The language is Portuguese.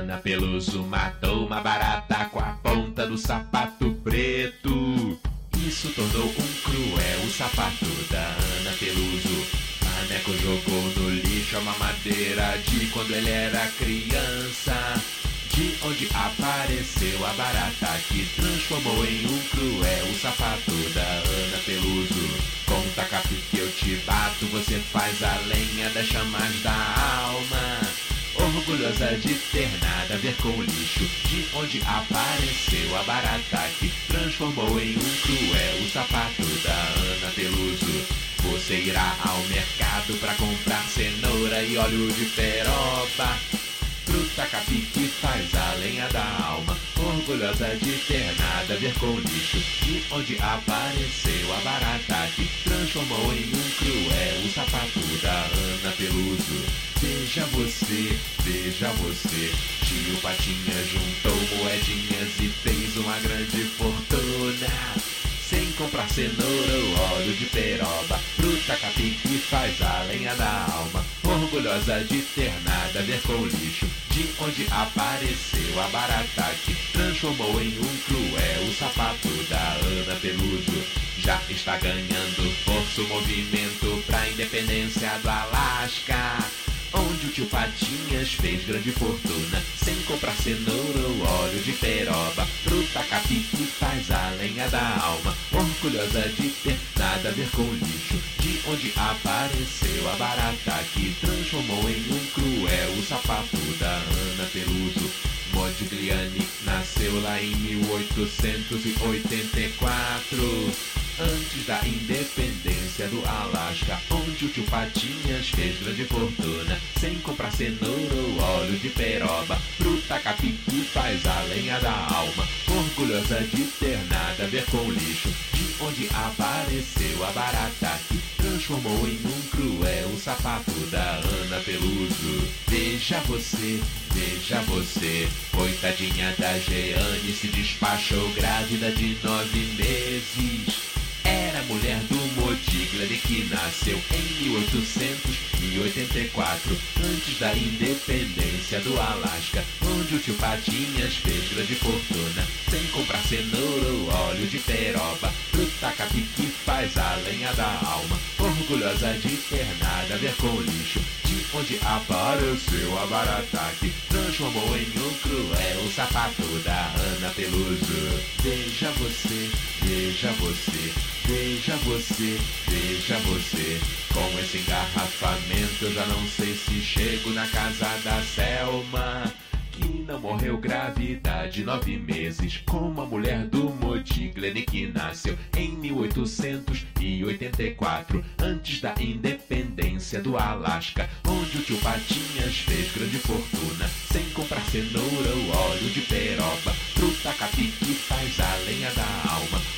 Ana Peluso matou uma barata com a ponta do sapato preto. Isso tornou um cruel o sapato da Ana Peluso. Maneco jogou no lixo a mamadeira de quando ele era criança. De onde apareceu a barata que transformou em um cruel o sapato da Ana Peluso. Com o tacape que eu te bato, você faz a lenha das chamas da. Orgulhosa de ter nada a ver com o lixo, de onde apareceu a barata que transformou em um cruel o sapato da Ana Peluso. Você irá ao mercado pra comprar cenoura e óleo de peroba. Fruta capi que faz a lenha da alma, orgulhosa de ter nada a ver com o lixo, de onde apareceu a barata que transformou em um cruel o sapato da Ana Peluso. Veja você, veja você, tio Patinha juntou moedinhas e fez uma grande fortuna. Sem comprar cenoura ou óleo de peroba, fruta capi que faz a lenha da alma, orgulhosa de ter nada a ver com o lixo, de onde apareceu a barata que transformou em um cruel o sapato da Ana Peluso. Já está ganhando força o movimento pra independência do Alasca. Onde o tio Patinhas fez grande fortuna Sem comprar cenoura ou óleo de peroba Fruta capi que faz a lenha da alma Orgulhosa de ter nada a ver com lixo De onde apareceu a barata Que transformou em um cruel o sapato da Ana Peluso. Modigliani nasceu lá em 1884 Antes da independência do Patinhas fez grande fortuna Sem comprar cenoura ou óleo de peroba. Fruta capi que faz a lenha da alma Orgulhosa de ter nada a ver com lixo. De onde apareceu a barata Que transformou em um cruel sapato da Ana Peluso. Veja você, veja você Coitadinha da Jeane se despachou grávida de nove meses Modigliani que nasceu em 1884, antes da independência do Alasca, onde o tio Patinhas fez grande fortuna, sem comprar cenoura ou óleo de peroba, fruta capi que faz a lenha da alma, orgulhosa de ter nada a ver com lixo, de onde apareceu a barata que transformou em um cruel sapato da Ana Peluso. Veja você, veja você. Veja você, veja você, com esse engarrafamento eu já não sei se chego na casa da Selma. Que não morreu grávida de nove meses, como a mulher do Modigliani que nasceu em 1884, antes da independência do Alasca, onde o tio Patinhas fez grande fortuna, sem comprar cenoura ou óleo de peroba, fruta capi